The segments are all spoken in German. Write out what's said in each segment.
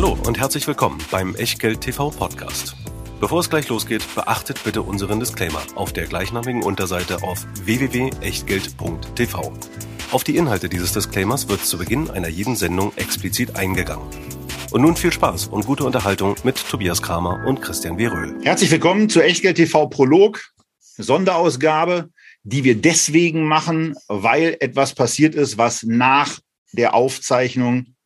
Hallo und herzlich willkommen beim Echtgeld TV Podcast. Bevor es gleich losgeht, beachtet bitte unseren Disclaimer auf der gleichnamigen Unterseite auf www.echtgeld.tv. Auf die Inhalte dieses Disclaimers wird zu Beginn einer jeden Sendung explizit eingegangen. Und nun viel Spaß und gute Unterhaltung mit Tobias Kramer und Christian Weröhl. Herzlich willkommen zu Echtgeld TV Prolog, Sonderausgabe, die wir deswegen machen, weil etwas passiert ist, was nach der Aufzeichnung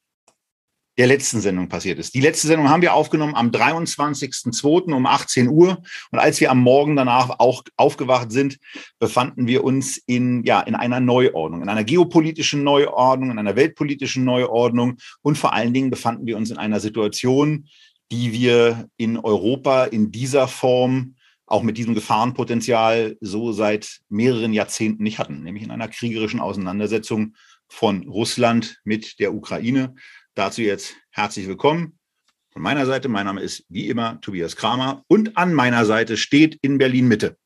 der letzten Sendung passiert ist. Die letzte Sendung haben wir aufgenommen am 23.02. um 18 Uhr. Und als wir am Morgen danach auch aufgewacht sind, befanden wir uns in, ja, in einer Neuordnung, in einer geopolitischen Neuordnung, in einer weltpolitischen Neuordnung. Und vor allen Dingen befanden wir uns in einer Situation, die wir in Europa in dieser Form auch mit diesem Gefahrenpotenzial so seit mehreren Jahrzehnten nicht hatten, nämlich in einer kriegerischen Auseinandersetzung von Russland mit der Ukraine. Dazu jetzt herzlich willkommen. Von meiner Seite, mein Name ist wie immer Tobias Kramer und an meiner Seite steht in Berlin Mitte.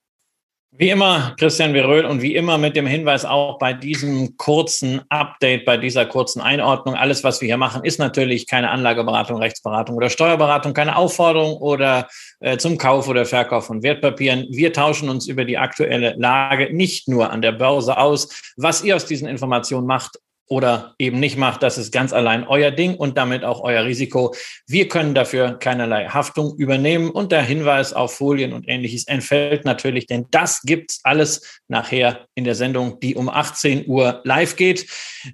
Wie immer Christian Veröhl und wie immer mit dem Hinweis auch bei diesem kurzen Update, bei dieser kurzen Einordnung. Alles, was wir hier machen, ist natürlich keine Anlageberatung, Rechtsberatung oder Steuerberatung, keine Aufforderung oder äh, zum Kauf oder Verkauf von Wertpapieren. Wir tauschen uns über die aktuelle Lage nicht nur an der Börse aus. Was ihr aus diesen Informationen macht, oder eben nicht macht, das ist ganz allein euer Ding und damit auch euer Risiko. Wir können dafür keinerlei Haftung übernehmen und der Hinweis auf Folien und ähnliches entfällt natürlich, denn das gibt's alles nachher in der Sendung, die um 18 Uhr live geht,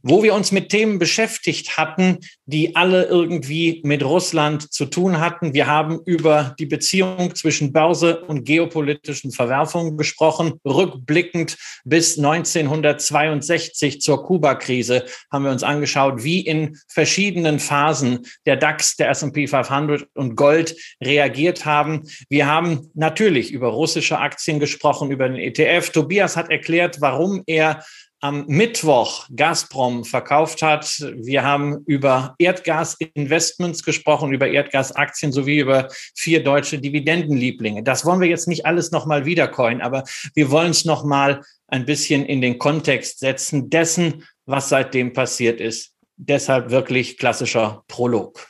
wo wir uns mit Themen beschäftigt hatten, die alle irgendwie mit Russland zu tun hatten. Wir haben über die Beziehung zwischen Börse und geopolitischen Verwerfungen gesprochen, rückblickend bis 1962 zur Kuba-Krise haben wir uns angeschaut, wie in verschiedenen Phasen der DAX, der S&P 500 und Gold reagiert haben. Wir haben natürlich über russische Aktien gesprochen, über den ETF. Tobias hat erklärt, warum er am Mittwoch Gazprom verkauft hat. Wir haben über Erdgasinvestments gesprochen, über Erdgasaktien sowie über vier deutsche Dividendenlieblinge. Das wollen wir jetzt nicht alles nochmal wiedercoin, aber wir wollen es nochmal ein bisschen in den Kontext setzen dessen, was seitdem passiert ist. Deshalb wirklich klassischer Prolog.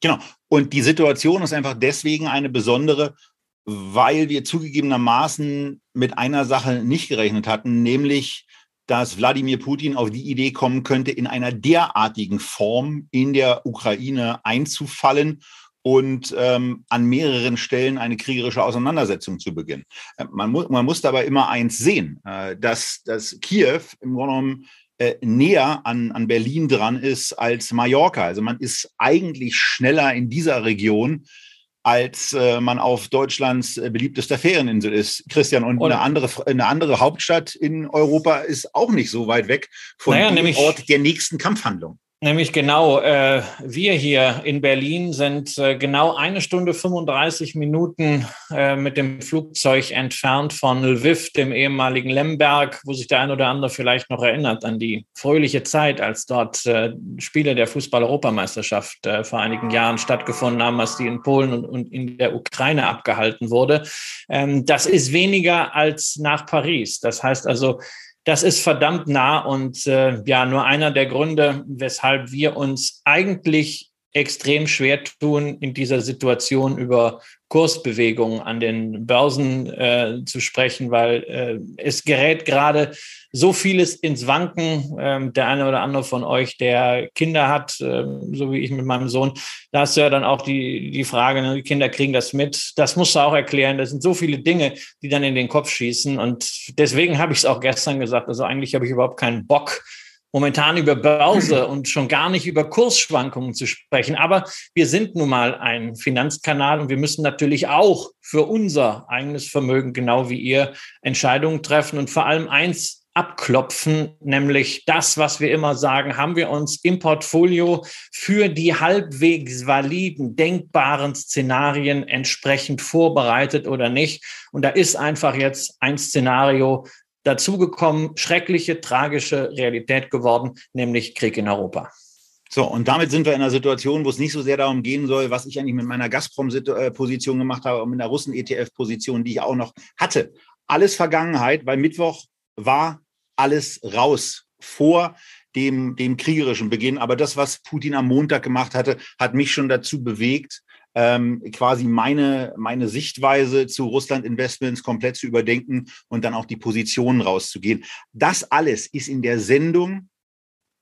Genau. Und die Situation ist einfach deswegen eine besondere, weil wir zugegebenermaßen mit einer Sache nicht gerechnet hatten, nämlich, dass Wladimir Putin auf die Idee kommen könnte, in einer derartigen Form in der Ukraine einzufallen und ähm, an mehreren Stellen eine kriegerische Auseinandersetzung zu beginnen. Äh, man, mu man muss dabei immer eins sehen, äh, dass, dass Kiew im Grunde genommen äh, näher an, an Berlin dran ist als Mallorca. Also man ist eigentlich schneller in dieser Region, als äh, man auf Deutschlands äh, beliebtester Ferieninsel ist. Christian, und, und, eine, andere, eine andere Hauptstadt in Europa ist auch nicht so weit weg von naja, dem Ort der nächsten Kampfhandlung. Nämlich genau, äh, wir hier in Berlin sind äh, genau eine Stunde 35 Minuten äh, mit dem Flugzeug entfernt von Lviv, dem ehemaligen Lemberg, wo sich der ein oder andere vielleicht noch erinnert an die fröhliche Zeit, als dort äh, Spiele der Fußball-Europameisterschaft äh, vor einigen Jahren stattgefunden haben, als die in Polen und, und in der Ukraine abgehalten wurde. Ähm, das ist weniger als nach Paris. Das heißt also, das ist verdammt nah und äh, ja, nur einer der Gründe, weshalb wir uns eigentlich extrem schwer tun, in dieser Situation über Kursbewegungen an den Börsen äh, zu sprechen, weil äh, es gerät gerade so vieles ins Wanken. Ähm, der eine oder andere von euch, der Kinder hat, äh, so wie ich mit meinem Sohn, da hast du ja dann auch die, die Frage, ne, die Kinder kriegen das mit. Das musst du auch erklären. Das sind so viele Dinge, die dann in den Kopf schießen. Und deswegen habe ich es auch gestern gesagt. Also eigentlich habe ich überhaupt keinen Bock, momentan über Börse und schon gar nicht über Kursschwankungen zu sprechen. Aber wir sind nun mal ein Finanzkanal und wir müssen natürlich auch für unser eigenes Vermögen, genau wie ihr, Entscheidungen treffen und vor allem eins abklopfen, nämlich das, was wir immer sagen, haben wir uns im Portfolio für die halbwegs validen, denkbaren Szenarien entsprechend vorbereitet oder nicht. Und da ist einfach jetzt ein Szenario dazugekommen, schreckliche, tragische Realität geworden, nämlich Krieg in Europa. So, und damit sind wir in einer Situation, wo es nicht so sehr darum gehen soll, was ich eigentlich mit meiner Gazprom-Position gemacht habe und mit einer Russen-ETF-Position, die ich auch noch hatte. Alles Vergangenheit, weil Mittwoch war alles raus vor dem, dem kriegerischen Beginn. Aber das, was Putin am Montag gemacht hatte, hat mich schon dazu bewegt, ähm, quasi meine, meine Sichtweise zu Russland-Investments komplett zu überdenken und dann auch die Positionen rauszugehen. Das alles ist in der Sendung,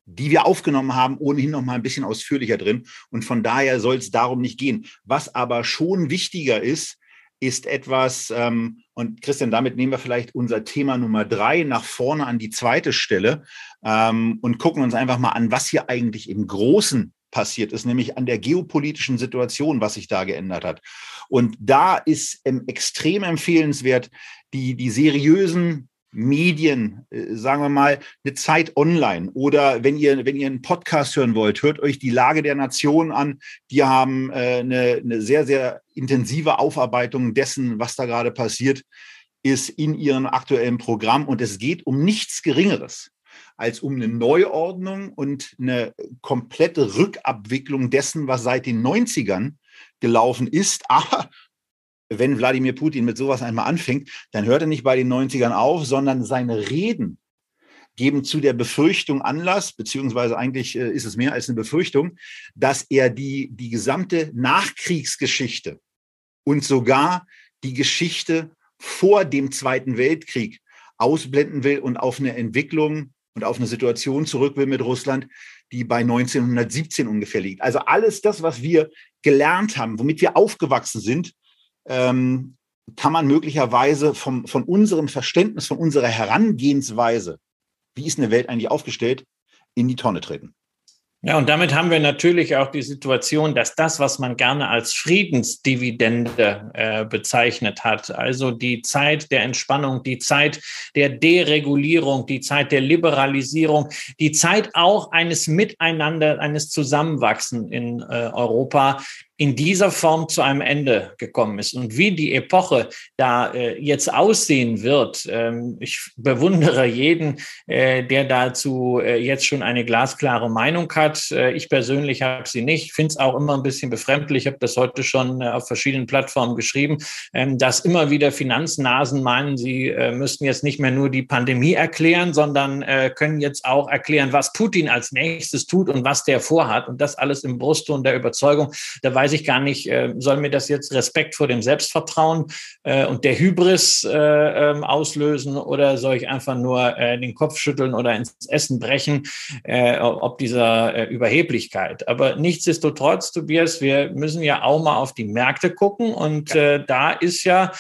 die wir aufgenommen haben, ohnehin noch mal ein bisschen ausführlicher drin. Und von daher soll es darum nicht gehen. Was aber schon wichtiger ist, ist etwas, ähm, und Christian, damit nehmen wir vielleicht unser Thema Nummer drei nach vorne an die zweite Stelle ähm, und gucken uns einfach mal an, was hier eigentlich im Großen passiert ist, nämlich an der geopolitischen Situation, was sich da geändert hat. Und da ist ähm, extrem empfehlenswert, die, die seriösen Medien, äh, sagen wir mal, eine Zeit online oder wenn ihr, wenn ihr einen Podcast hören wollt, hört euch die Lage der Nation an. Die haben äh, eine, eine sehr, sehr intensive Aufarbeitung dessen, was da gerade passiert ist in ihrem aktuellen Programm. Und es geht um nichts Geringeres als um eine Neuordnung und eine komplette Rückabwicklung dessen, was seit den 90ern gelaufen ist. Aber wenn Wladimir Putin mit sowas einmal anfängt, dann hört er nicht bei den 90ern auf, sondern seine Reden geben zu der Befürchtung Anlass, beziehungsweise eigentlich äh, ist es mehr als eine Befürchtung, dass er die, die gesamte Nachkriegsgeschichte und sogar die Geschichte vor dem Zweiten Weltkrieg ausblenden will und auf eine Entwicklung und auf eine Situation zurück will mit Russland, die bei 1917 ungefähr liegt. Also alles das, was wir gelernt haben, womit wir aufgewachsen sind, ähm, kann man möglicherweise vom, von unserem Verständnis, von unserer Herangehensweise, wie ist eine Welt eigentlich aufgestellt, in die Tonne treten. Ja, und damit haben wir natürlich auch die Situation, dass das, was man gerne als Friedensdividende äh, bezeichnet hat, also die Zeit der Entspannung, die Zeit der Deregulierung, die Zeit der Liberalisierung, die Zeit auch eines Miteinander, eines Zusammenwachsen in äh, Europa, in dieser Form zu einem Ende gekommen ist und wie die Epoche da äh, jetzt aussehen wird. Ähm, ich bewundere jeden, äh, der dazu äh, jetzt schon eine glasklare Meinung hat. Äh, ich persönlich habe sie nicht. Finde es auch immer ein bisschen befremdlich. Ich habe das heute schon äh, auf verschiedenen Plattformen geschrieben, ähm, dass immer wieder Finanznasen meinen, sie äh, müssten jetzt nicht mehr nur die Pandemie erklären, sondern können jetzt auch erklären, was Putin als nächstes tut und was der vorhat. Und das alles im Brustton der Überzeugung. Da weiß ich gar nicht, äh, soll mir das jetzt Respekt vor dem Selbstvertrauen äh, und der Hybris äh, ähm, auslösen oder soll ich einfach nur äh, den Kopf schütteln oder ins Essen brechen, äh, ob dieser Überheblichkeit. Aber nichtsdestotrotz, Tobias, wir müssen ja auch mal auf die Märkte gucken und da ist ja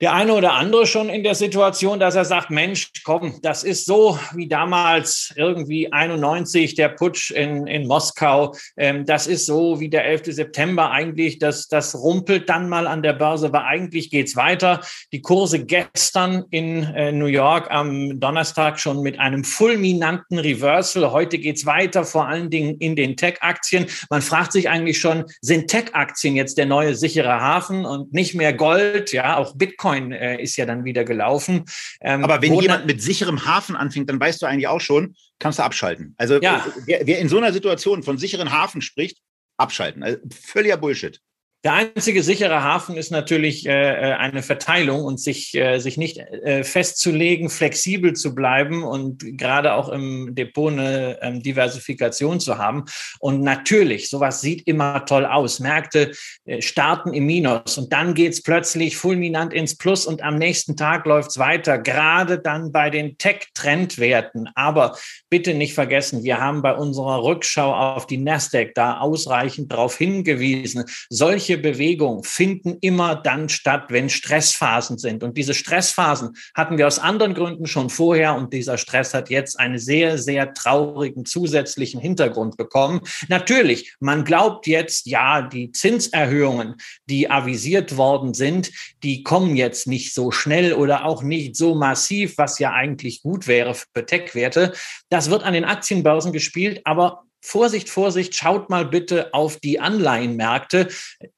der eine oder andere schon in der Situation, dass er sagt, Mensch, komm, das ist so wie damals irgendwie 91 der Putsch in, in Moskau. Ähm, das ist so wie der 11. September eigentlich. Das, das rumpelt dann mal an der Börse, aber eigentlich geht's weiter. Die Kurse gestern in äh, New York am Donnerstag schon mit einem fulminanten Reversal. Heute geht's weiter, vor allen Dingen in den Tech-Aktien. Man fragt sich eigentlich schon, sind Tech-Aktien jetzt der neue sichere Hafen und nicht mehr Gold? Ja, auch Bitcoin Bitcoin äh, ist ja dann wieder gelaufen. Ähm, Aber wenn jemand mit sicherem Hafen anfängt, dann weißt du eigentlich auch schon, kannst du abschalten. Also ja. wer, wer in so einer Situation von sicheren Hafen spricht, abschalten. Also völliger Bullshit. Der einzige sichere Hafen ist natürlich äh, äh, eine Verteilung und sich, äh, sich nicht äh, festzulegen, flexibel zu bleiben und gerade auch im Depot eine ähm, Diversifikation zu haben. Und natürlich, sowas sieht immer toll aus. Märkte äh, starten im Minus und dann geht's plötzlich fulminant ins Plus und am nächsten Tag läuft's weiter, gerade dann bei den Tech-Trendwerten. Aber bitte nicht vergessen, wir haben bei unserer Rückschau auf die Nasdaq da ausreichend darauf hingewiesen. Solche solche Bewegungen finden immer dann statt, wenn Stressphasen sind. Und diese Stressphasen hatten wir aus anderen Gründen schon vorher und dieser Stress hat jetzt einen sehr, sehr traurigen zusätzlichen Hintergrund bekommen. Natürlich, man glaubt jetzt, ja, die Zinserhöhungen, die avisiert worden sind, die kommen jetzt nicht so schnell oder auch nicht so massiv, was ja eigentlich gut wäre für Tech-Werte. Das wird an den Aktienbörsen gespielt, aber Vorsicht, Vorsicht, schaut mal bitte auf die Anleihenmärkte.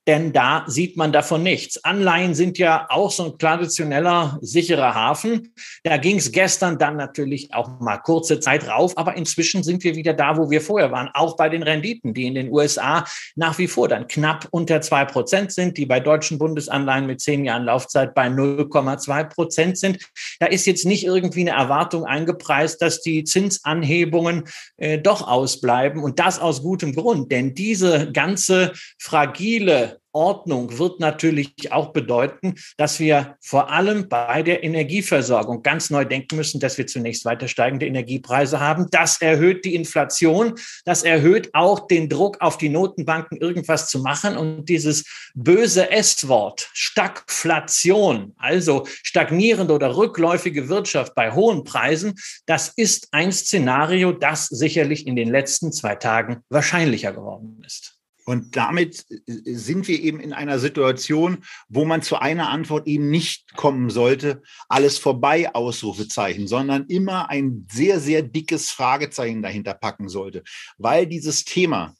Denn da sieht man davon nichts. Anleihen sind ja auch so ein traditioneller sicherer Hafen. Da ging es gestern dann natürlich auch mal kurze Zeit rauf, aber inzwischen sind wir wieder da, wo wir vorher waren, auch bei den Renditen, die in den USA nach wie vor dann knapp unter zwei Prozent sind, die bei deutschen Bundesanleihen mit zehn Jahren Laufzeit bei 0,2 Prozent sind. Da ist jetzt nicht irgendwie eine Erwartung eingepreist, dass die Zinsanhebungen äh, doch ausbleiben und das aus gutem Grund, denn diese ganze fragile Ordnung wird natürlich auch bedeuten, dass wir vor allem bei der Energieversorgung ganz neu denken müssen, dass wir zunächst weiter steigende Energiepreise haben. Das erhöht die Inflation. Das erhöht auch den Druck auf die Notenbanken, irgendwas zu machen. Und dieses böse S-Wort, Stagflation, also stagnierende oder rückläufige Wirtschaft bei hohen Preisen, das ist ein Szenario, das sicherlich in den letzten zwei Tagen wahrscheinlicher geworden ist. Und damit äh, sind wir eben in einer Situation, wo man zu einer Antwort eben nicht kommen sollte, alles vorbei, Ausrufezeichen, sondern immer ein sehr, sehr dickes Fragezeichen dahinter packen sollte. Weil dieses Thema,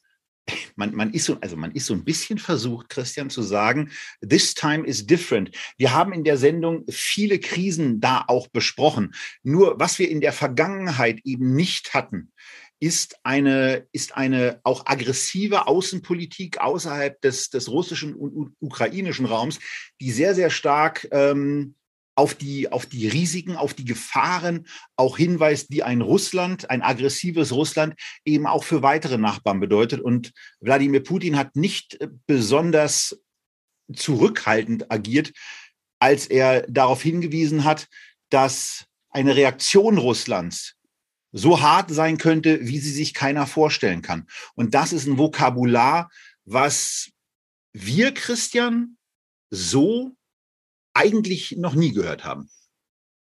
man, man, ist so, also man ist so ein bisschen versucht, Christian, zu sagen, this time is different. Wir haben in der Sendung viele Krisen da auch besprochen. Nur was wir in der Vergangenheit eben nicht hatten, ist eine, ist eine auch aggressive Außenpolitik außerhalb des, des russischen und ukrainischen Raums, die sehr, sehr stark ähm, auf die, auf die Risiken, auf die Gefahren auch hinweist, die ein Russland, ein aggressives Russland eben auch für weitere Nachbarn bedeutet. Und Wladimir Putin hat nicht äh, besonders zurückhaltend agiert, als er darauf hingewiesen hat, dass eine Reaktion Russlands so hart sein könnte, wie sie sich keiner vorstellen kann. Und das ist ein Vokabular, was wir, Christian, so eigentlich noch nie gehört haben.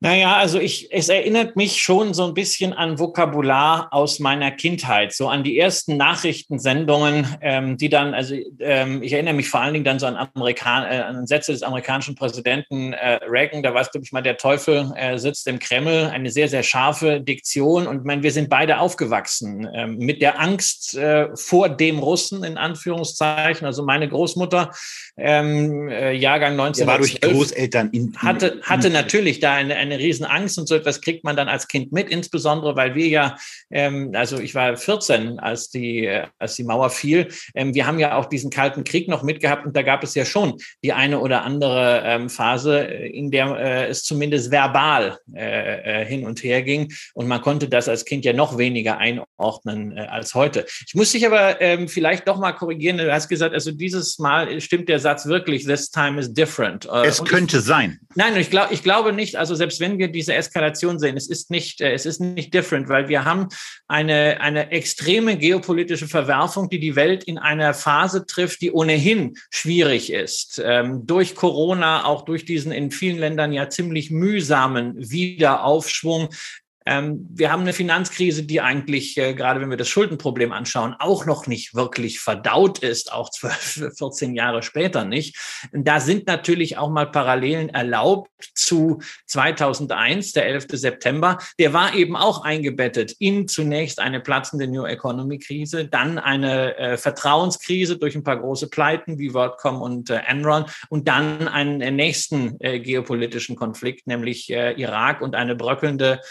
Naja, also ich, es erinnert mich schon so ein bisschen an Vokabular aus meiner Kindheit, so an die ersten Nachrichtensendungen, ähm, die dann, also ähm, ich erinnere mich vor allen Dingen dann so an, Amerikan äh, an Sätze des amerikanischen Präsidenten äh, Reagan, da weiß, glaube ich mal, der Teufel äh, sitzt im Kreml, eine sehr, sehr scharfe Diktion. Und man, wir sind beide aufgewachsen äh, mit der Angst äh, vor dem Russen, in Anführungszeichen, also meine Großmutter, ähm, äh, Jahrgang 19. war durch Großeltern in, in, hatte, hatte natürlich da eine, eine eine Riesenangst und so etwas kriegt man dann als Kind mit, insbesondere weil wir ja, ähm, also ich war 14, als die, äh, als die Mauer fiel. Ähm, wir haben ja auch diesen Kalten Krieg noch mitgehabt und da gab es ja schon die eine oder andere ähm, Phase, äh, in der äh, es zumindest verbal äh, äh, hin und her ging und man konnte das als Kind ja noch weniger einordnen äh, als heute. Ich muss dich aber ähm, vielleicht doch mal korrigieren. Du hast gesagt, also dieses Mal stimmt der Satz wirklich, this time is different. Es könnte ich, sein. Nein, ich glaube, ich glaube nicht. Also selbst wenn wir diese Eskalation sehen, es ist nicht, äh, es ist nicht different, weil wir haben eine, eine extreme geopolitische Verwerfung, die die Welt in einer Phase trifft, die ohnehin schwierig ist. Ähm, durch Corona, auch durch diesen in vielen Ländern ja ziemlich mühsamen Wiederaufschwung ähm, wir haben eine Finanzkrise, die eigentlich, äh, gerade wenn wir das Schuldenproblem anschauen, auch noch nicht wirklich verdaut ist, auch 12, 14 Jahre später nicht. Da sind natürlich auch mal Parallelen erlaubt zu 2001, der 11. September. Der war eben auch eingebettet in zunächst eine platzende New Economy Krise, dann eine äh, Vertrauenskrise durch ein paar große Pleiten wie WorldCom und äh, Enron und dann einen äh, nächsten äh, geopolitischen Konflikt, nämlich äh, Irak und eine bröckelnde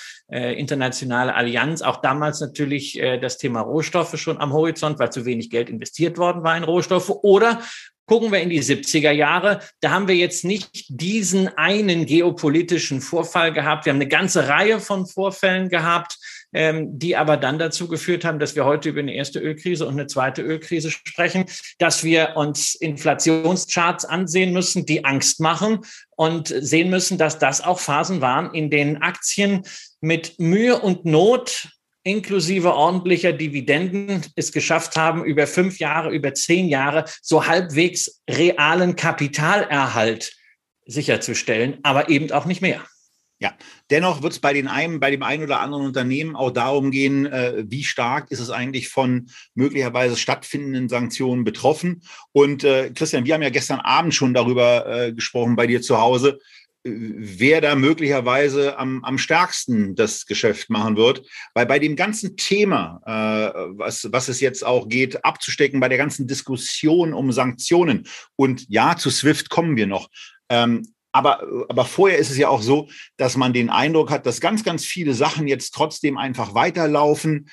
äh, internationale Allianz. Auch damals natürlich äh, das Thema Rohstoffe schon am Horizont, weil zu wenig Geld investiert worden war in Rohstoffe. Oder Gucken wir in die 70er Jahre, da haben wir jetzt nicht diesen einen geopolitischen Vorfall gehabt. Wir haben eine ganze Reihe von Vorfällen gehabt, ähm, die aber dann dazu geführt haben, dass wir heute über eine erste Ölkrise und eine zweite Ölkrise sprechen, dass wir uns Inflationscharts ansehen müssen, die Angst machen und sehen müssen, dass das auch Phasen waren, in denen Aktien mit Mühe und Not inklusive ordentlicher Dividenden es geschafft haben, über fünf Jahre, über zehn Jahre so halbwegs realen Kapitalerhalt sicherzustellen, aber eben auch nicht mehr. Ja, dennoch wird es bei den einen, bei dem einen oder anderen Unternehmen auch darum gehen, äh, wie stark ist es eigentlich von möglicherweise stattfindenden Sanktionen betroffen. Und äh, Christian, wir haben ja gestern Abend schon darüber äh, gesprochen bei dir zu Hause. Wer da möglicherweise am, am stärksten das Geschäft machen wird. Weil bei dem ganzen Thema, äh, was, was es jetzt auch geht, abzustecken, bei der ganzen Diskussion um Sanktionen und ja, zu SWIFT kommen wir noch. Ähm, aber, aber vorher ist es ja auch so, dass man den Eindruck hat, dass ganz, ganz viele Sachen jetzt trotzdem einfach weiterlaufen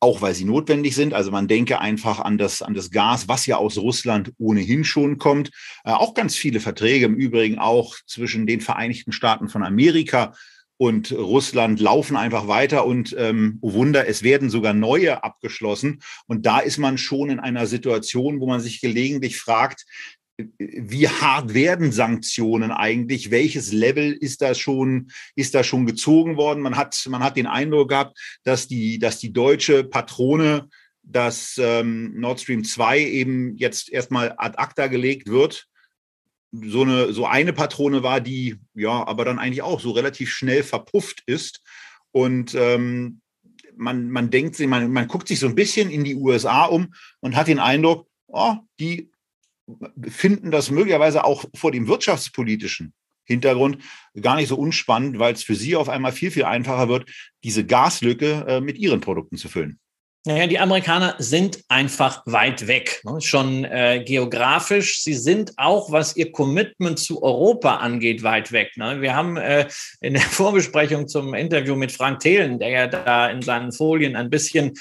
auch weil sie notwendig sind. Also man denke einfach an das, an das Gas, was ja aus Russland ohnehin schon kommt. Äh, auch ganz viele Verträge im Übrigen auch zwischen den Vereinigten Staaten von Amerika und Russland laufen einfach weiter und ähm, oh Wunder, es werden sogar neue abgeschlossen. Und da ist man schon in einer Situation, wo man sich gelegentlich fragt, wie hart werden Sanktionen eigentlich? Welches Level ist da schon, ist da schon gezogen worden? Man hat, man hat den Eindruck gehabt, dass die, dass die deutsche Patrone, dass ähm, Nord Stream 2 eben jetzt erstmal ad acta gelegt wird. So eine, so eine Patrone war, die ja, aber dann eigentlich auch so relativ schnell verpufft ist. Und ähm, man, man denkt man, man guckt sich so ein bisschen in die USA um und hat den Eindruck, oh, die finden das möglicherweise auch vor dem wirtschaftspolitischen Hintergrund gar nicht so unspannend, weil es für sie auf einmal viel, viel einfacher wird, diese Gaslücke äh, mit ihren Produkten zu füllen. Naja, die Amerikaner sind einfach weit weg, ne? schon äh, geografisch. Sie sind auch, was ihr Commitment zu Europa angeht, weit weg. Ne? Wir haben äh, in der Vorbesprechung zum Interview mit Frank Thelen, der ja da in seinen Folien ein bisschen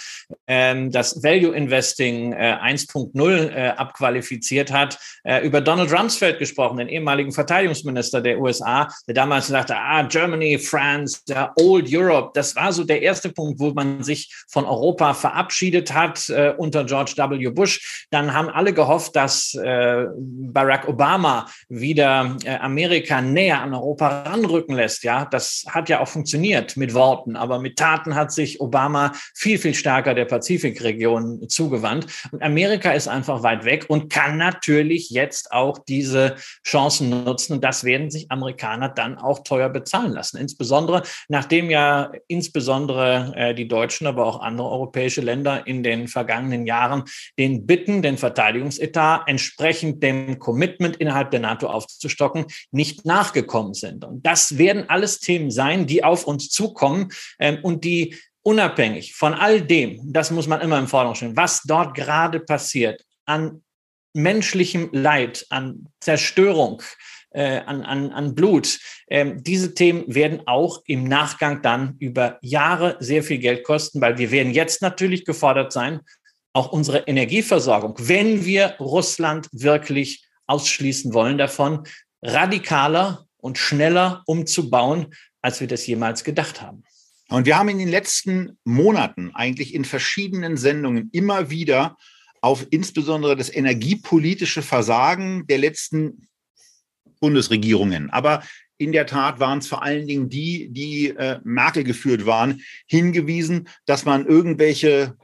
ähm, das Value Investing äh, 1.0 äh, abqualifiziert hat, äh, über Donald Rumsfeld gesprochen, den ehemaligen Verteidigungsminister der USA, der damals sagte, ah, Germany, France, Old Europe. Das war so der erste Punkt, wo man sich von Europa verabschiedet hat äh, unter George W. Bush. Dann haben alle gehofft, dass äh, Barack Obama wieder äh, Amerika näher an Europa ranrücken lässt. Ja, das hat ja auch funktioniert mit Worten, aber mit Taten hat sich Obama viel, viel stärker der Pazifikregion zugewandt. Und Amerika ist einfach weit weg und kann natürlich jetzt auch diese Chancen nutzen. Und das werden sich Amerikaner dann auch teuer bezahlen lassen. Insbesondere, nachdem ja insbesondere äh, die Deutschen, aber auch andere europäische europäische Länder in den vergangenen Jahren den Bitten, den Verteidigungsetat entsprechend dem Commitment innerhalb der NATO aufzustocken, nicht nachgekommen sind. Und das werden alles Themen sein, die auf uns zukommen ähm, und die unabhängig von all dem, das muss man immer im Vordergrund stellen, was dort gerade passiert, an menschlichem Leid, an Zerstörung, äh, an, an, an Blut. Ähm, diese Themen werden auch im Nachgang dann über Jahre sehr viel Geld kosten, weil wir werden jetzt natürlich gefordert sein, auch unsere Energieversorgung, wenn wir Russland wirklich ausschließen wollen davon, radikaler und schneller umzubauen, als wir das jemals gedacht haben. Und wir haben in den letzten Monaten eigentlich in verschiedenen Sendungen immer wieder auf insbesondere das energiepolitische Versagen der letzten Bundesregierungen. Aber in der Tat waren es vor allen Dingen die, die äh, Merkel geführt waren, hingewiesen, dass man irgendwelche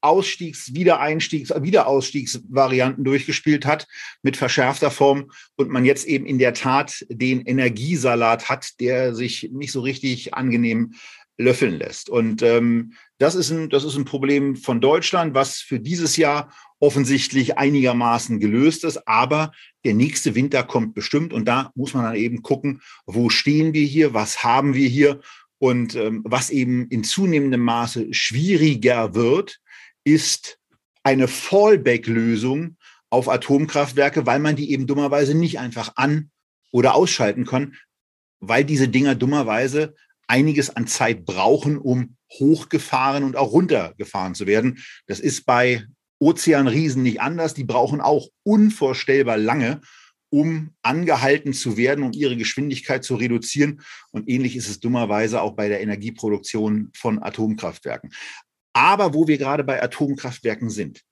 Ausstiegs-, Wiedereinstiegs-, Wiederausstiegsvarianten durchgespielt hat mit verschärfter Form und man jetzt eben in der Tat den Energiesalat hat, der sich nicht so richtig angenehm löffeln lässt. Und ähm, das, ist ein, das ist ein Problem von Deutschland, was für dieses Jahr offensichtlich einigermaßen gelöst ist. Aber der nächste Winter kommt bestimmt und da muss man dann eben gucken, wo stehen wir hier, was haben wir hier und ähm, was eben in zunehmendem Maße schwieriger wird, ist eine Fallback-Lösung auf Atomkraftwerke, weil man die eben dummerweise nicht einfach an oder ausschalten kann, weil diese Dinger dummerweise einiges an Zeit brauchen, um hochgefahren und auch runtergefahren zu werden. Das ist bei Ozeanriesen nicht anders. Die brauchen auch unvorstellbar lange, um angehalten zu werden, um ihre Geschwindigkeit zu reduzieren. Und ähnlich ist es dummerweise auch bei der Energieproduktion von Atomkraftwerken. Aber wo wir gerade bei Atomkraftwerken sind,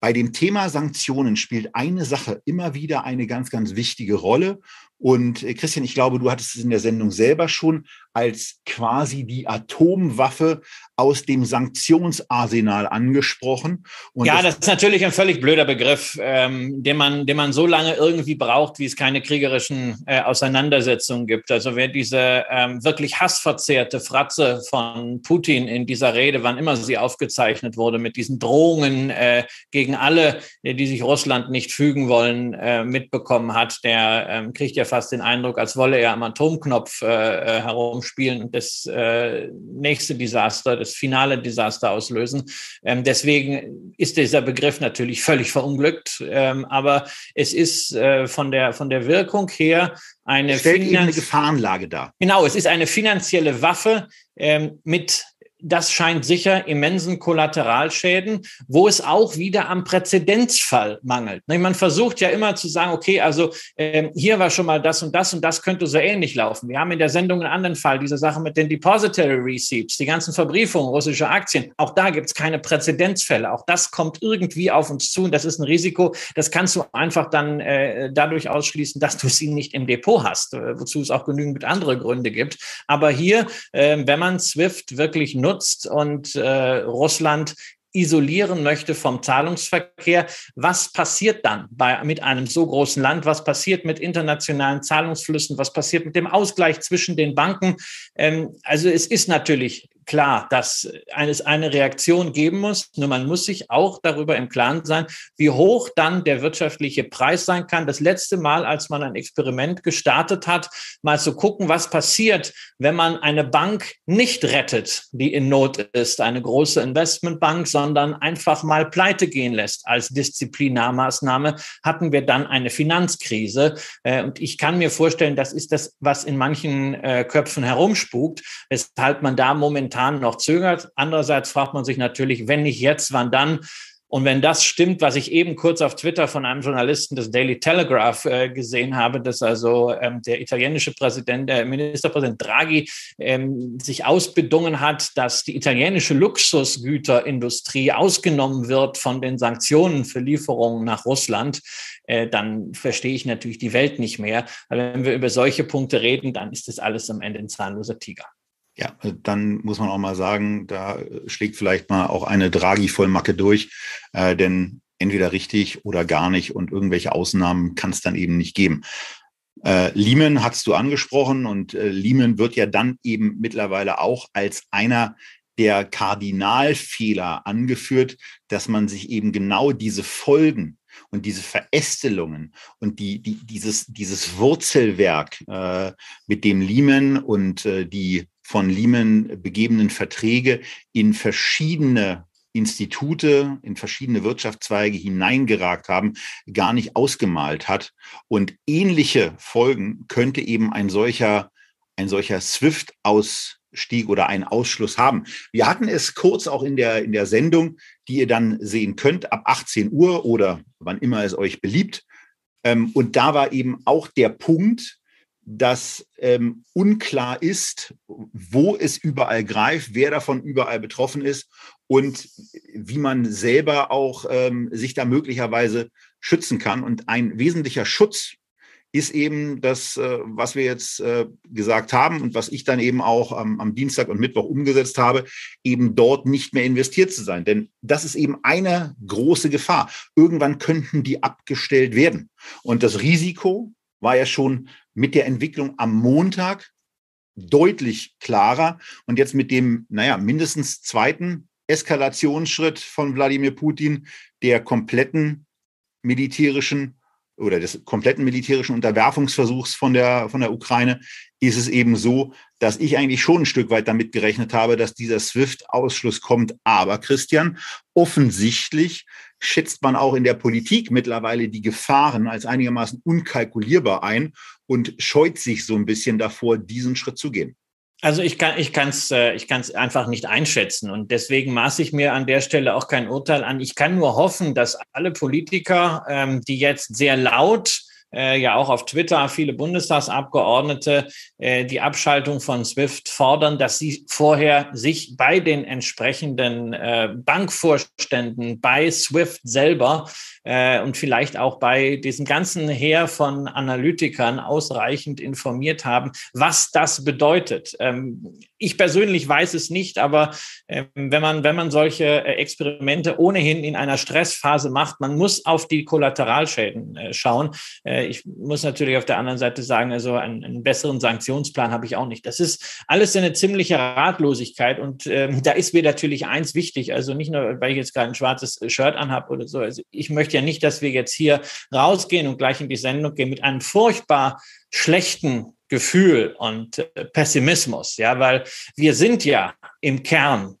bei dem Thema Sanktionen spielt eine Sache immer wieder eine ganz, ganz wichtige Rolle. Und äh, Christian, ich glaube, du hattest es in der Sendung selber schon als quasi die Atomwaffe aus dem Sanktionsarsenal angesprochen. Und ja, das, das, ist natürlich ein völlig blöder Begriff, ähm, den, man, den man so lange irgendwie braucht, wie es keine kriegerischen äh, Auseinandersetzungen gibt. Also wer diese ähm, wirklich hassverzehrte Fratze von Putin in dieser Rede, wann immer sie aufgezeichnet wurde, mit diesen Drohungen äh, gegen alle, die sich Russland nicht fügen wollen, äh, mitbekommen hat, der ähm, kriegt ja fast den Eindruck, als wolle er am Atomknopf äh, äh, herumspielen und das äh, nächste Desaster, das finale Desaster auslösen. Ähm, deswegen ist dieser Begriff natürlich völlig verunglückt, ähm, aber es ist äh, von, der, von der Wirkung her eine, Stellt eine Gefahrenlage dar. Genau, es ist eine finanzielle Waffe ähm, mit das scheint sicher immensen Kollateralschäden, wo es auch wieder am Präzedenzfall mangelt. Man versucht ja immer zu sagen, okay, also äh, hier war schon mal das und das und das könnte so ähnlich laufen. Wir haben in der Sendung einen anderen Fall, diese Sache mit den Depository Receipts, die ganzen Verbriefungen russischer Aktien. Auch da gibt es keine Präzedenzfälle. Auch das kommt irgendwie auf uns zu und das ist ein Risiko. Das kannst du einfach dann äh, dadurch ausschließen, dass du es nicht im Depot hast, äh, wozu es auch genügend andere Gründe gibt. Aber hier, äh, wenn man SWIFT wirklich nutzt und äh, Russland isolieren möchte vom Zahlungsverkehr. Was passiert dann bei, mit einem so großen Land? Was passiert mit internationalen Zahlungsflüssen? Was passiert mit dem Ausgleich zwischen den Banken? Ähm, also es ist natürlich klar, dass es eine Reaktion geben muss. Nur man muss sich auch darüber im Klaren sein, wie hoch dann der wirtschaftliche Preis sein kann. Das letzte Mal, als man ein Experiment gestartet hat, mal zu gucken, was passiert, wenn man eine Bank nicht rettet, die in Not ist, eine große Investmentbank, sondern einfach mal pleite gehen lässt als Disziplinarmaßnahme, hatten wir dann eine Finanzkrise. Äh, und ich kann mir vorstellen, das ist das, was in manchen äh, Köpfen herumspukt, weshalb man da momentan momentan noch zögert. Andererseits fragt man sich natürlich, wenn nicht jetzt, wann dann? Und wenn das stimmt, was ich eben kurz auf Twitter von einem Journalisten des Daily Telegraph äh, gesehen habe, dass also ähm, der italienische Präsident, der Ministerpräsident Draghi ähm, sich ausbedungen hat, dass die italienische Luxusgüterindustrie ausgenommen wird von den Sanktionen für Lieferungen nach Russland, äh, dann verstehe ich natürlich die Welt nicht mehr. Aber wenn wir über solche Punkte reden, dann ist das alles am Ende ein zahnloser Tiger. Ja, dann muss man auch mal sagen, da schlägt vielleicht mal auch eine Draghi-Vollmacke durch, äh, denn entweder richtig oder gar nicht und irgendwelche Ausnahmen kann es dann eben nicht geben. Äh, Lehman hast du angesprochen und äh, Lehman wird ja dann eben mittlerweile auch als einer der Kardinalfehler angeführt, dass man sich eben genau diese Folgen und diese Verästelungen und die, die, dieses, dieses Wurzelwerk, äh, mit dem Lehman und äh, die von Lehman begebenen Verträge in verschiedene Institute, in verschiedene Wirtschaftszweige hineingeragt haben, gar nicht ausgemalt hat. Und ähnliche Folgen könnte eben ein solcher, ein solcher SWIFT-Ausstieg oder ein Ausschluss haben. Wir hatten es kurz auch in der, in der Sendung, die ihr dann sehen könnt, ab 18 Uhr oder wann immer es euch beliebt. Ähm, und da war eben auch der Punkt, dass ähm, unklar ist, wo es überall greift, wer davon überall betroffen ist und wie man selber auch ähm, sich da möglicherweise schützen kann. Und ein wesentlicher Schutz ist eben das, äh, was wir jetzt äh, gesagt haben und was ich dann eben auch am, am Dienstag und Mittwoch umgesetzt habe, eben dort nicht mehr investiert zu sein. Denn das ist eben eine große Gefahr. Irgendwann könnten die abgestellt werden. Und das Risiko war ja schon mit der Entwicklung am Montag deutlich klarer. Und jetzt mit dem, naja, mindestens zweiten Eskalationsschritt von Wladimir Putin, der kompletten militärischen oder des kompletten militärischen Unterwerfungsversuchs von der, von der Ukraine, ist es eben so, dass ich eigentlich schon ein Stück weit damit gerechnet habe, dass dieser SWIFT-Ausschluss kommt. Aber Christian, offensichtlich schätzt man auch in der Politik mittlerweile die Gefahren als einigermaßen unkalkulierbar ein und scheut sich so ein bisschen davor, diesen Schritt zu gehen. Also ich kann ich kann es äh, ich kann es einfach nicht einschätzen und deswegen maße ich mir an der Stelle auch kein Urteil an. Ich kann nur hoffen, dass alle Politiker, ähm, die jetzt sehr laut äh, ja auch auf Twitter viele Bundestagsabgeordnete äh, die Abschaltung von SWIFT fordern, dass sie vorher sich bei den entsprechenden äh, Bankvorständen, bei SWIFT selber äh, und vielleicht auch bei diesem ganzen Heer von Analytikern ausreichend informiert haben, was das bedeutet. Ähm, ich persönlich weiß es nicht, aber äh, wenn man, wenn man solche äh, Experimente ohnehin in einer Stressphase macht, man muss auf die Kollateralschäden äh, schauen. Äh, äh, ich muss natürlich auf der anderen Seite sagen, also einen, einen besseren Sanktionsplan habe ich auch nicht. Das ist alles eine ziemliche Ratlosigkeit und ähm, da ist mir natürlich eins wichtig, also nicht nur, weil ich jetzt gerade ein schwarzes Shirt anhabe oder so. Also ich möchte ja nicht, dass wir jetzt hier rausgehen und gleich in die Sendung gehen mit einem furchtbar schlechten Gefühl und äh, Pessimismus, ja, weil wir sind ja im Kern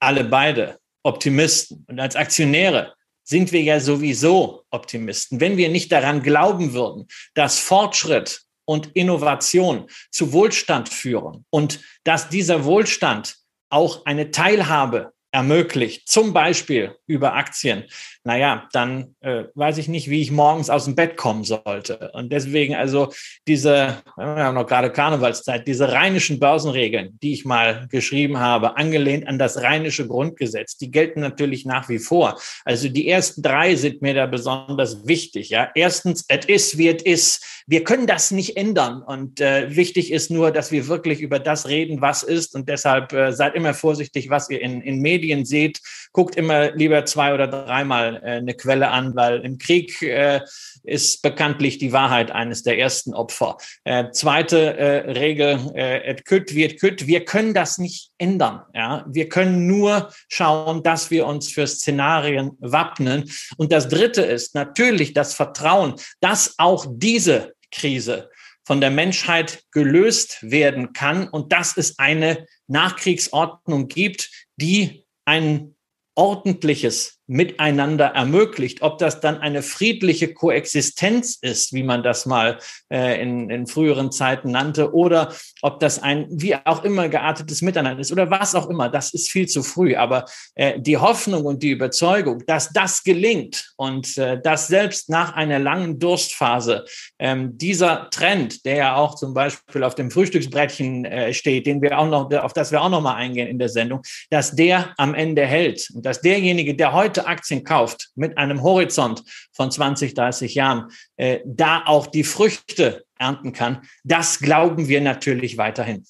alle beide Optimisten und als Aktionäre sind wir ja sowieso Optimisten. Wenn wir nicht daran glauben würden, dass Fortschritt und Innovation zu Wohlstand führen und dass dieser Wohlstand auch eine Teilhabe ermöglicht, zum Beispiel über Aktien, naja, dann äh, weiß ich nicht, wie ich morgens aus dem Bett kommen sollte. Und deswegen also diese, wir haben noch gerade Karnevalszeit, diese rheinischen Börsenregeln, die ich mal geschrieben habe, angelehnt an das rheinische Grundgesetz, die gelten natürlich nach wie vor. Also die ersten drei sind mir da besonders wichtig. Ja, erstens, es ist, wie es ist. Wir können das nicht ändern. Und äh, wichtig ist nur, dass wir wirklich über das reden, was ist. Und deshalb äh, seid immer vorsichtig, was ihr in, in Medien seht. Guckt immer lieber zwei oder dreimal äh, eine Quelle an, weil im Krieg äh, ist bekanntlich die Wahrheit eines der ersten Opfer. Äh, zweite äh, Regel, äh, et kütt wird kütt. Wir können das nicht ändern. Ja? Wir können nur schauen, dass wir uns für Szenarien wappnen. Und das dritte ist natürlich das Vertrauen, dass auch diese Krise von der Menschheit gelöst werden kann und dass es eine Nachkriegsordnung gibt, die ein ordentliches miteinander ermöglicht. Ob das dann eine friedliche Koexistenz ist, wie man das mal äh, in, in früheren Zeiten nannte, oder ob das ein wie auch immer geartetes Miteinander ist oder was auch immer, das ist viel zu früh. Aber äh, die Hoffnung und die Überzeugung, dass das gelingt und äh, dass selbst nach einer langen Durstphase ähm, dieser Trend, der ja auch zum Beispiel auf dem Frühstücksbrettchen äh, steht, den wir auch noch, auf das wir auch noch mal eingehen in der Sendung, dass der am Ende hält und dass derjenige, der heute heute Aktien kauft mit einem Horizont von 20, 30 Jahren, äh, da auch die Früchte ernten kann, das glauben wir natürlich weiterhin.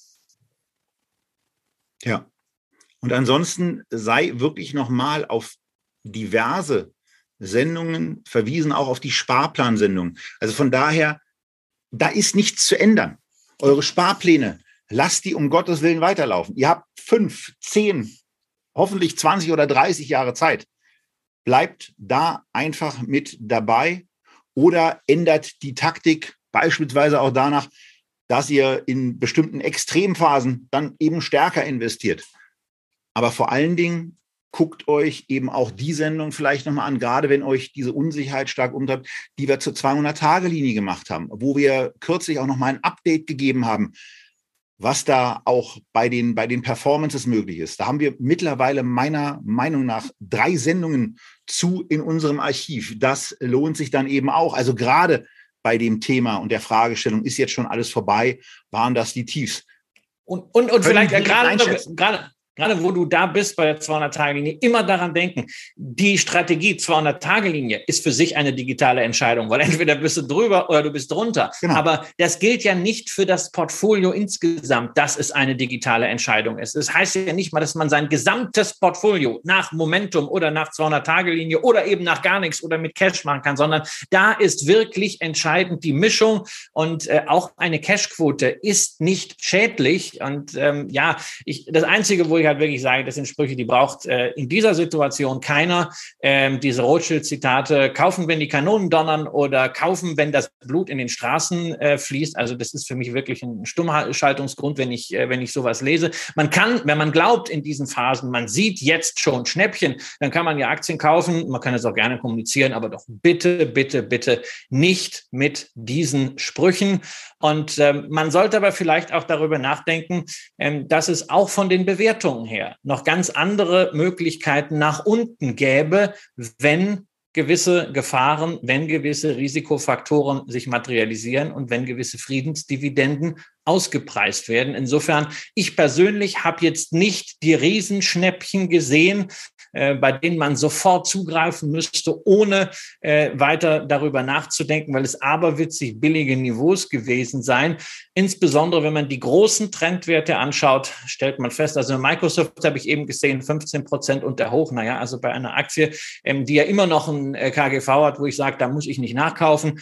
Ja. Und ansonsten sei wirklich nochmal auf diverse Sendungen verwiesen, auch auf die Sparplansendungen. Also von daher, da ist nichts zu ändern. Eure Sparpläne, lasst die um Gottes Willen weiterlaufen. Ihr habt fünf, zehn, hoffentlich 20 oder 30 Jahre Zeit bleibt da einfach mit dabei oder ändert die Taktik beispielsweise auch danach, dass ihr in bestimmten Extremphasen dann eben stärker investiert. Aber vor allen Dingen guckt euch eben auch die Sendung vielleicht nochmal an, gerade wenn euch diese Unsicherheit stark umtreibt, die wir zur 200-Tage-Linie gemacht haben, wo wir kürzlich auch nochmal ein Update gegeben haben was da auch bei den, bei den Performances möglich ist. Da haben wir mittlerweile meiner Meinung nach drei Sendungen zu in unserem Archiv. Das lohnt sich dann eben auch. Also gerade bei dem Thema und der Fragestellung, ist jetzt schon alles vorbei, waren das die Tiefs. Und, und, und vielleicht gerade, gerade, gerade wo du da bist bei der 200-Tage-Linie, immer daran denken, die Strategie 200-Tage-Linie ist für sich eine digitale Entscheidung, weil entweder bist du drüber oder du bist drunter. Genau. Aber das gilt ja nicht für das Portfolio insgesamt, dass es eine digitale Entscheidung ist. Das heißt ja nicht mal, dass man sein gesamtes Portfolio nach Momentum oder nach 200-Tage-Linie oder eben nach gar nichts oder mit Cash machen kann, sondern da ist wirklich entscheidend die Mischung und äh, auch eine Cash-Quote ist nicht schädlich. Und ähm, ja, ich, das Einzige, wo ich halt wirklich sage, das sind Sprüche, die braucht äh, in dieser Situation keiner. Ähm, diese Rothschild-Zitate, kaufen, wenn die Kanonen donnern oder kaufen, wenn das Blut in den Straßen äh, fließt. Also das ist für mich wirklich ein Stummschaltungsgrund, wenn ich, äh, wenn ich sowas lese. Man kann, wenn man glaubt in diesen Phasen, man sieht jetzt schon Schnäppchen, dann kann man ja Aktien kaufen. Man kann es auch gerne kommunizieren, aber doch bitte, bitte, bitte nicht mit diesen Sprüchen. Und ähm, man sollte aber vielleicht auch darüber nachdenken, ähm, dass es auch von den Bewertungen Bewertungen her noch ganz andere Möglichkeiten nach unten gäbe, wenn gewisse Gefahren, wenn gewisse Risikofaktoren sich materialisieren und wenn gewisse Friedensdividenden ausgepreist werden. Insofern, ich persönlich habe jetzt nicht die Riesenschnäppchen gesehen, äh, bei denen man sofort zugreifen müsste, ohne äh, weiter darüber nachzudenken, weil es aberwitzig billige Niveaus gewesen sein. Insbesondere, wenn man die großen Trendwerte anschaut, stellt man fest, also Microsoft habe ich eben gesehen, 15 Prozent unter Hoch. Naja, also bei einer Aktie, ähm, die ja immer noch ein äh, KGV hat, wo ich sage, da muss ich nicht nachkaufen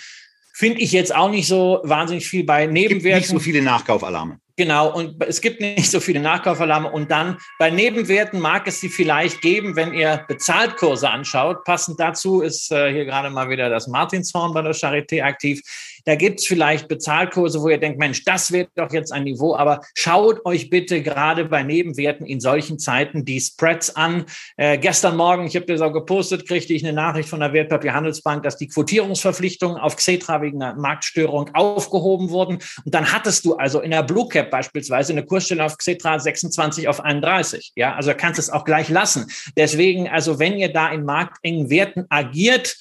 finde ich jetzt auch nicht so wahnsinnig viel bei Nebenwerten. Gibt nicht so viele Nachkaufalarme. Genau, und es gibt nicht so viele Nachkaufalarme. Und dann bei Nebenwerten mag es sie vielleicht geben, wenn ihr Bezahltkurse anschaut. Passend dazu ist äh, hier gerade mal wieder das Martinshorn bei der Charité aktiv. Da gibt es vielleicht Bezahlkurse, wo ihr denkt, Mensch, das wird doch jetzt ein Niveau, aber schaut euch bitte gerade bei Nebenwerten in solchen Zeiten die Spreads an. Äh, gestern Morgen, ich habe das auch gepostet, kriegte ich eine Nachricht von der Wertpapierhandelsbank, dass die Quotierungsverpflichtungen auf Xetra wegen einer Marktstörung aufgehoben wurden. Und dann hattest du also in der Blue Cap beispielsweise eine Kursstelle auf Xetra 26 auf 31. Ja, also kannst es auch gleich lassen. Deswegen, also wenn ihr da in marktengen Werten agiert,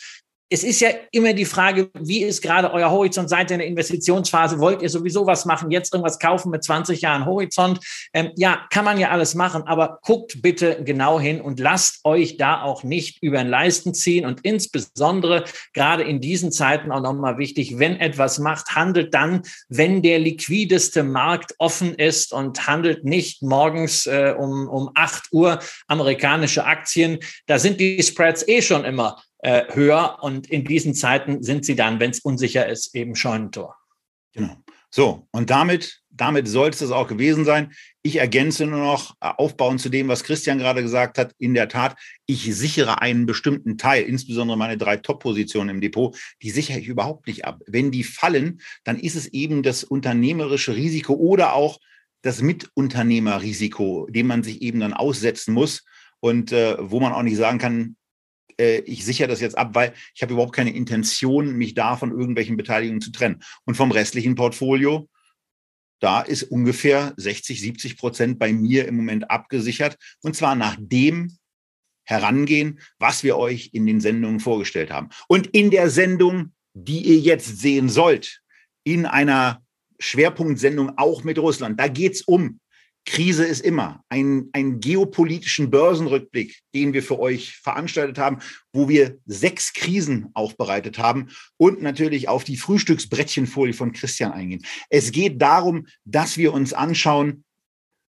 es ist ja immer die Frage, wie ist gerade euer Horizont? Seid ihr in der Investitionsphase? Wollt ihr sowieso was machen? Jetzt irgendwas kaufen mit 20 Jahren Horizont? Ähm, ja, kann man ja alles machen, aber guckt bitte genau hin und lasst euch da auch nicht über den Leisten ziehen. Und insbesondere gerade in diesen Zeiten auch nochmal wichtig, wenn etwas macht, handelt dann, wenn der liquideste Markt offen ist und handelt nicht morgens äh, um, um 8 Uhr amerikanische Aktien. Da sind die Spreads eh schon immer äh, höher. Und in diesen Zeiten sind sie dann, wenn es unsicher ist, eben Scheunentor. Genau. So, und damit, damit sollte es auch gewesen sein. Ich ergänze nur noch, äh, aufbauen zu dem, was Christian gerade gesagt hat. In der Tat, ich sichere einen bestimmten Teil, insbesondere meine drei Top-Positionen im Depot, die sichere ich überhaupt nicht ab. Wenn die fallen, dann ist es eben das unternehmerische Risiko oder auch das Mitunternehmerrisiko, dem man sich eben dann aussetzen muss und äh, wo man auch nicht sagen kann, äh, ich sichere das jetzt ab, weil ich habe überhaupt keine Intention, mich da von irgendwelchen Beteiligungen zu trennen. Und vom restlichen Portfolio, da ist ungefähr 60, 70 Prozent bei mir im Moment abgesichert. Und zwar nach dem Herangehen, was wir euch in den Sendungen vorgestellt haben. Und in der Sendung, die ihr jetzt sehen sollt, in einer Schwerpunktsendung auch mit Russland, da geht es um Krise ist immer. Ein, einen geopolitischen Börsenrückblick, den wir für euch veranstaltet haben, wo wir sechs Krisen aufbereitet haben und natürlich auf die Frühstücksbrettchenfolie von Christian eingehen. Es geht darum, dass wir uns anschauen,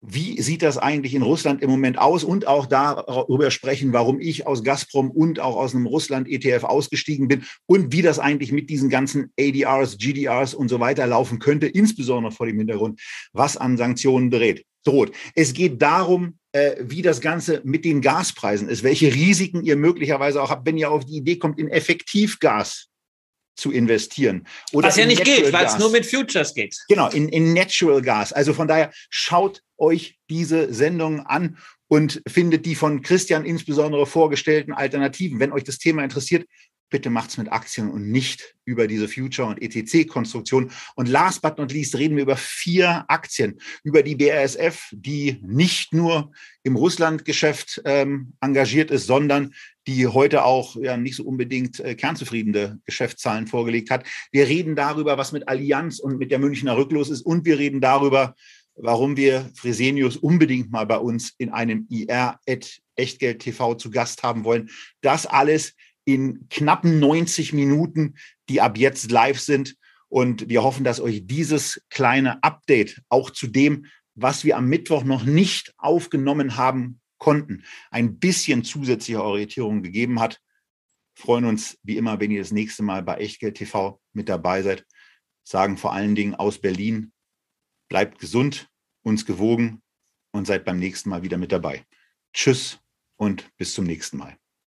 wie sieht das eigentlich in Russland im Moment aus und auch darüber sprechen, warum ich aus Gazprom und auch aus einem Russland-ETF ausgestiegen bin und wie das eigentlich mit diesen ganzen ADRs, GDRs und so weiter laufen könnte, insbesondere vor dem Hintergrund, was an Sanktionen dreht droht. Es geht darum, äh, wie das Ganze mit den Gaspreisen ist, welche Risiken ihr möglicherweise auch habt, wenn ihr auf die Idee kommt, in Effektivgas zu investieren. Oder Was ja nicht Natural geht, weil es nur mit Futures geht. Genau, in, in Natural Gas. Also von daher schaut euch diese Sendung an und findet die von Christian insbesondere vorgestellten Alternativen. Wenn euch das Thema interessiert, bitte macht's mit Aktien und nicht über diese Future- und ETC-Konstruktion. Und last but not least reden wir über vier Aktien, über die BASF, die nicht nur im Russland-Geschäft ähm, engagiert ist, sondern die heute auch ja, nicht so unbedingt äh, kernzufriedene Geschäftszahlen vorgelegt hat. Wir reden darüber, was mit Allianz und mit der Münchner Rück los ist. Und wir reden darüber, warum wir Fresenius unbedingt mal bei uns in einem IR Echtgeld TV zu Gast haben wollen. Das alles in knappen 90 Minuten, die ab jetzt live sind. Und wir hoffen, dass euch dieses kleine Update auch zu dem, was wir am Mittwoch noch nicht aufgenommen haben konnten, ein bisschen zusätzliche Orientierung gegeben hat. Freuen uns wie immer, wenn ihr das nächste Mal bei Echtgeld TV mit dabei seid. Sagen vor allen Dingen aus Berlin, bleibt gesund, uns gewogen und seid beim nächsten Mal wieder mit dabei. Tschüss und bis zum nächsten Mal.